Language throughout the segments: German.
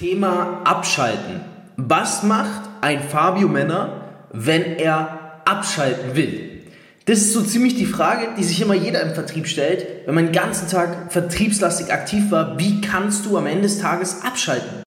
Thema Abschalten. Was macht ein Fabio Männer, wenn er abschalten will? Das ist so ziemlich die Frage, die sich immer jeder im Vertrieb stellt. Wenn man den ganzen Tag vertriebslastig aktiv war, wie kannst du am Ende des Tages abschalten?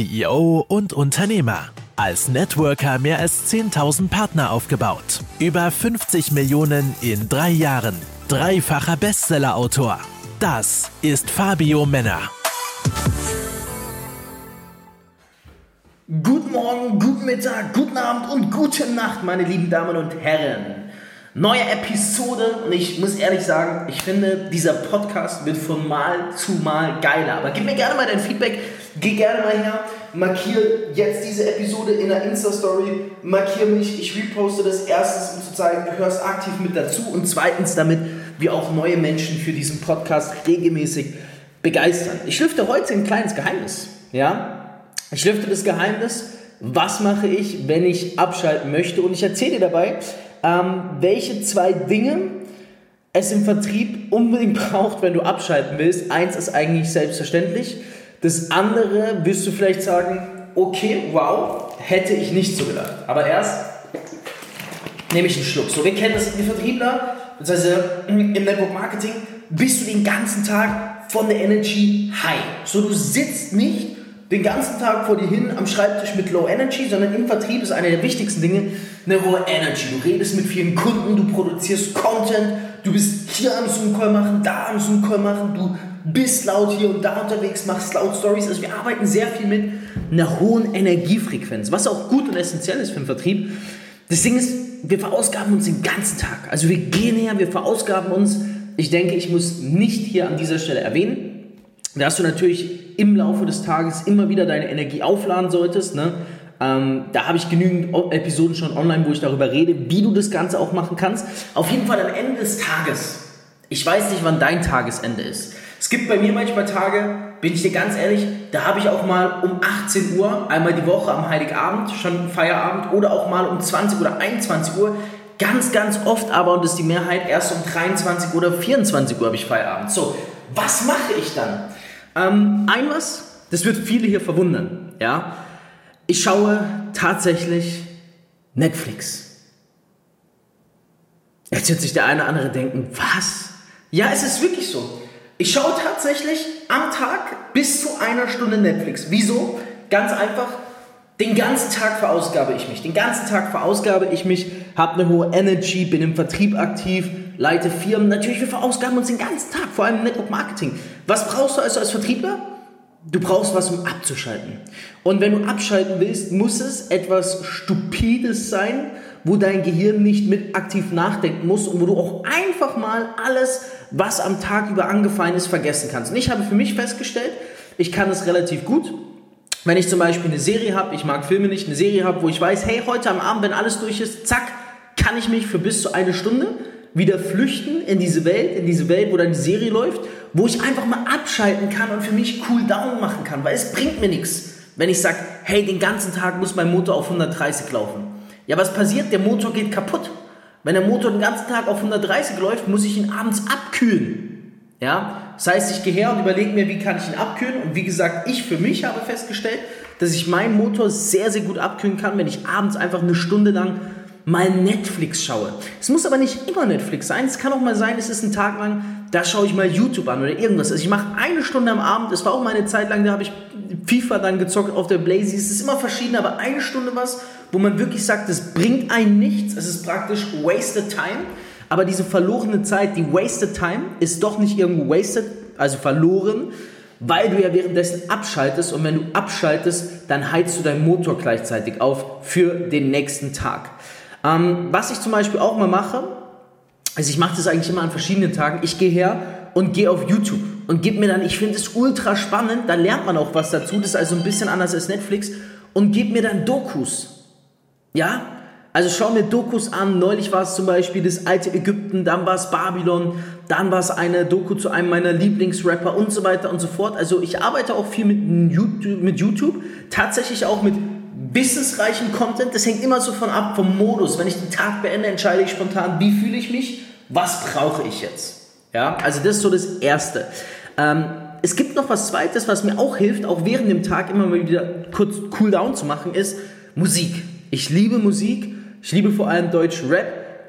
CEO und Unternehmer. Als Networker mehr als 10.000 Partner aufgebaut. Über 50 Millionen in drei Jahren. Dreifacher Bestsellerautor. Das ist Fabio Männer. Guten Morgen, guten Mittag, guten Abend und gute Nacht, meine lieben Damen und Herren. Neue Episode und ich muss ehrlich sagen, ich finde, dieser Podcast wird von Mal zu Mal geiler. Aber gib mir gerne mal dein Feedback, geh gerne mal her, markiere jetzt diese Episode in der Insta-Story, markiere mich, ich reposte das erstens, um zu zeigen, du hörst aktiv mit dazu und zweitens, damit wir auch neue Menschen für diesen Podcast regelmäßig begeistern. Ich lüfte heute ein kleines Geheimnis, ja? Ich lüfte das Geheimnis, was mache ich, wenn ich abschalten möchte und ich erzähle dir dabei, ähm, welche zwei Dinge es im Vertrieb unbedingt braucht, wenn du abschalten willst. Eins ist eigentlich selbstverständlich. Das andere wirst du vielleicht sagen, okay, wow, hätte ich nicht so gedacht. Aber erst nehme ich einen Schluck. So, wir kennen das, die Vertriebler, das heißt im Network Marketing, bist du den ganzen Tag von der Energy high. So, du sitzt nicht den ganzen Tag vor dir hin am Schreibtisch mit Low Energy, sondern im Vertrieb ist eine der wichtigsten Dinge eine hohe Energy. Du redest mit vielen Kunden, du produzierst Content, du bist hier am Zoom-Call machen, da am Zoom-Call machen, du bist laut hier und da unterwegs, machst laut Stories. Also wir arbeiten sehr viel mit einer hohen Energiefrequenz, was auch gut und essentiell ist für den Vertrieb. Das Ding ist, wir verausgaben uns den ganzen Tag. Also wir gehen her, wir verausgaben uns. Ich denke, ich muss nicht hier an dieser Stelle erwähnen, dass du natürlich im Laufe des Tages immer wieder deine Energie aufladen solltest. Ne? Ähm, da habe ich genügend Episoden schon online, wo ich darüber rede, wie du das Ganze auch machen kannst. Auf jeden Fall am Ende des Tages. Ich weiß nicht, wann dein Tagesende ist. Es gibt bei mir manchmal Tage, bin ich dir ganz ehrlich, da habe ich auch mal um 18 Uhr, einmal die Woche am Heiligabend, schon Feierabend, oder auch mal um 20 oder 21 Uhr. Ganz, ganz oft aber, und das ist die Mehrheit, erst um 23 oder 24 Uhr habe ich Feierabend. So, was mache ich dann? Ähm, ein was, das wird viele hier verwundern. Ja? Ich schaue tatsächlich Netflix. Jetzt wird sich der eine oder andere denken, was? Ja, es ist wirklich so. Ich schaue tatsächlich am Tag bis zu einer Stunde Netflix. Wieso? Ganz einfach, den ganzen Tag verausgabe ich mich. Den ganzen Tag verausgabe ich mich, habe eine hohe Energy, bin im Vertrieb aktiv, leite Firmen. Natürlich, wir verausgaben uns den ganzen Tag, vor allem im Network Marketing. Was brauchst du also als Vertriebler? Du brauchst was, um abzuschalten. Und wenn du abschalten willst, muss es etwas Stupides sein, wo dein Gehirn nicht mit aktiv nachdenken muss und wo du auch einfach mal alles, was am Tag über angefallen ist, vergessen kannst. Und ich habe für mich festgestellt, ich kann es relativ gut. Wenn ich zum Beispiel eine Serie habe, ich mag Filme nicht, eine Serie habe, wo ich weiß, hey, heute am Abend, wenn alles durch ist, zack, kann ich mich für bis zu eine Stunde wieder flüchten in diese Welt, in diese Welt, wo dann die Serie läuft, wo ich einfach mal abschalten kann und für mich cool down machen kann, weil es bringt mir nichts, wenn ich sage, hey, den ganzen Tag muss mein Motor auf 130 laufen. Ja, was passiert? Der Motor geht kaputt. Wenn der Motor den ganzen Tag auf 130 läuft, muss ich ihn abends abkühlen. Ja, das heißt, ich gehe her und überlege mir, wie kann ich ihn abkühlen. Und wie gesagt, ich für mich habe festgestellt, dass ich meinen Motor sehr, sehr gut abkühlen kann, wenn ich abends einfach eine Stunde lang mal Netflix schaue. Es muss aber nicht immer Netflix sein. Es kann auch mal sein, es ist ein Tag lang, da schaue ich mal YouTube an oder irgendwas. Also ich mache eine Stunde am Abend, das war auch mal eine Zeit lang, da habe ich FIFA dann gezockt auf der Blazy. Es ist immer verschieden, aber eine Stunde was, wo man wirklich sagt, das bringt einen nichts. Es ist praktisch wasted time. Aber diese verlorene Zeit, die wasted time, ist doch nicht irgendwo wasted, also verloren, weil du ja währenddessen abschaltest und wenn du abschaltest, dann heizt du deinen Motor gleichzeitig auf für den nächsten Tag. Ähm, was ich zum Beispiel auch mal mache, also ich mache das eigentlich immer an verschiedenen Tagen. Ich gehe her und gehe auf YouTube und gebe mir dann, ich finde es ultra spannend, da lernt man auch was dazu, das ist also ein bisschen anders als Netflix und gebe mir dann Dokus. Ja, also schau mir Dokus an. Neulich war es zum Beispiel das alte Ägypten, dann war es Babylon, dann war es eine Doku zu einem meiner Lieblingsrapper und so weiter und so fort. Also ich arbeite auch viel mit YouTube, mit YouTube tatsächlich auch mit wissensreichen Content. Das hängt immer so von ab vom Modus. Wenn ich den Tag beende, entscheide ich spontan, wie fühle ich mich, was brauche ich jetzt. Ja, also das ist so das Erste. Ähm, es gibt noch was Zweites, was mir auch hilft, auch während dem Tag immer mal wieder kurz Cool Down zu machen, ist Musik. Ich liebe Musik. Ich liebe vor allem Deutsch Rap.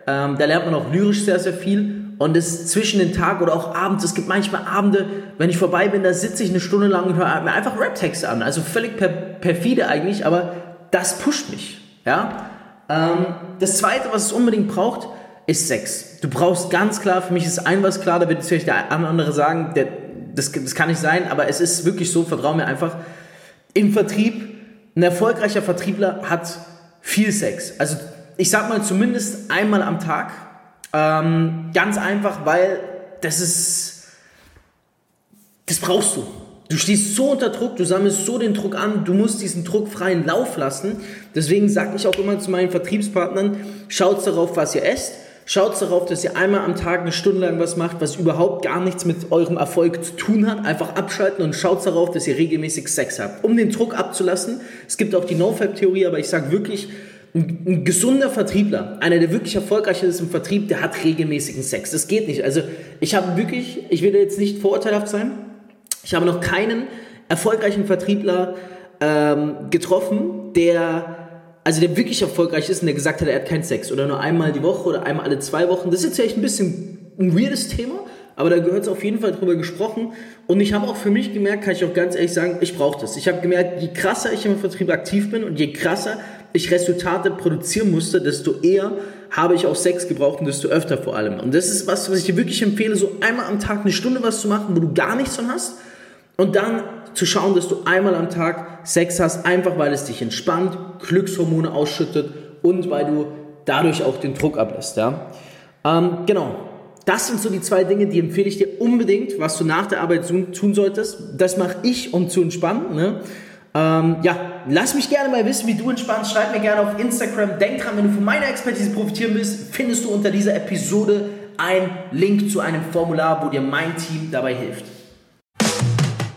Ähm, da lernt man auch lyrisch sehr, sehr viel. Und es zwischen den Tag oder auch abends, es gibt manchmal Abende, wenn ich vorbei bin, da sitze ich eine Stunde lang und höre mir einfach Rap-Texte an. Also völlig per perfide eigentlich, aber das pusht mich. Ja? Ähm, das Zweite, was es unbedingt braucht, ist Sex. Du brauchst ganz klar, für mich ist ein was klar, da wird jetzt vielleicht der andere sagen, der, das, das kann nicht sein, aber es ist wirklich so, vertrau mir einfach, im Vertrieb, ein erfolgreicher Vertriebler hat viel Sex. Also ich sag mal zumindest einmal am Tag. Ähm, ganz einfach, weil das ist, das brauchst du. Du stehst so unter Druck, du sammelst so den Druck an, du musst diesen Druck freien Lauf lassen. Deswegen sage ich auch immer zu meinen Vertriebspartnern, schaut darauf, was ihr esst, Schaut darauf, dass ihr einmal am Tag eine Stunde lang was macht, was überhaupt gar nichts mit eurem Erfolg zu tun hat. Einfach abschalten und schaut darauf, dass ihr regelmäßig Sex habt, um den Druck abzulassen. Es gibt auch die No-Fab-Theorie, aber ich sage wirklich, ein, ein, gesunder Vertriebler, einer, der wirklich erfolgreich ist im Vertrieb, der hat regelmäßigen Sex. Das geht nicht. Also ich habe wirklich, ich will jetzt nicht vorurteilhaft sein, ich habe noch keinen erfolgreichen Vertriebler ähm, getroffen, der also der wirklich erfolgreich ist und der gesagt hat, er hat keinen Sex oder nur einmal die Woche oder einmal alle zwei Wochen. Das ist jetzt echt ein bisschen ein weirdes Thema, aber da gehört es auf jeden Fall drüber gesprochen. Und ich habe auch für mich gemerkt, kann ich auch ganz ehrlich sagen, ich brauche das. Ich habe gemerkt, je krasser ich im Vertrieb aktiv bin und je krasser ich Resultate produzieren musste, desto eher habe ich auch Sex gebraucht und desto öfter vor allem. Und das ist was, was ich dir wirklich empfehle, so einmal am Tag eine Stunde was zu machen, wo du gar nichts von hast und dann zu schauen, dass du einmal am Tag Sex hast, einfach weil es dich entspannt, Glückshormone ausschüttet und weil du dadurch auch den Druck ablässt. Ja? Ähm, genau. Das sind so die zwei Dinge, die empfehle ich dir unbedingt, was du nach der Arbeit tun solltest. Das mache ich, um zu entspannen. Ne? Ähm, ja, lass mich gerne mal wissen, wie du entspannst. Schreib mir gerne auf Instagram. Denk dran, wenn du von meiner Expertise profitieren willst, findest du unter dieser Episode einen Link zu einem Formular, wo dir mein Team dabei hilft.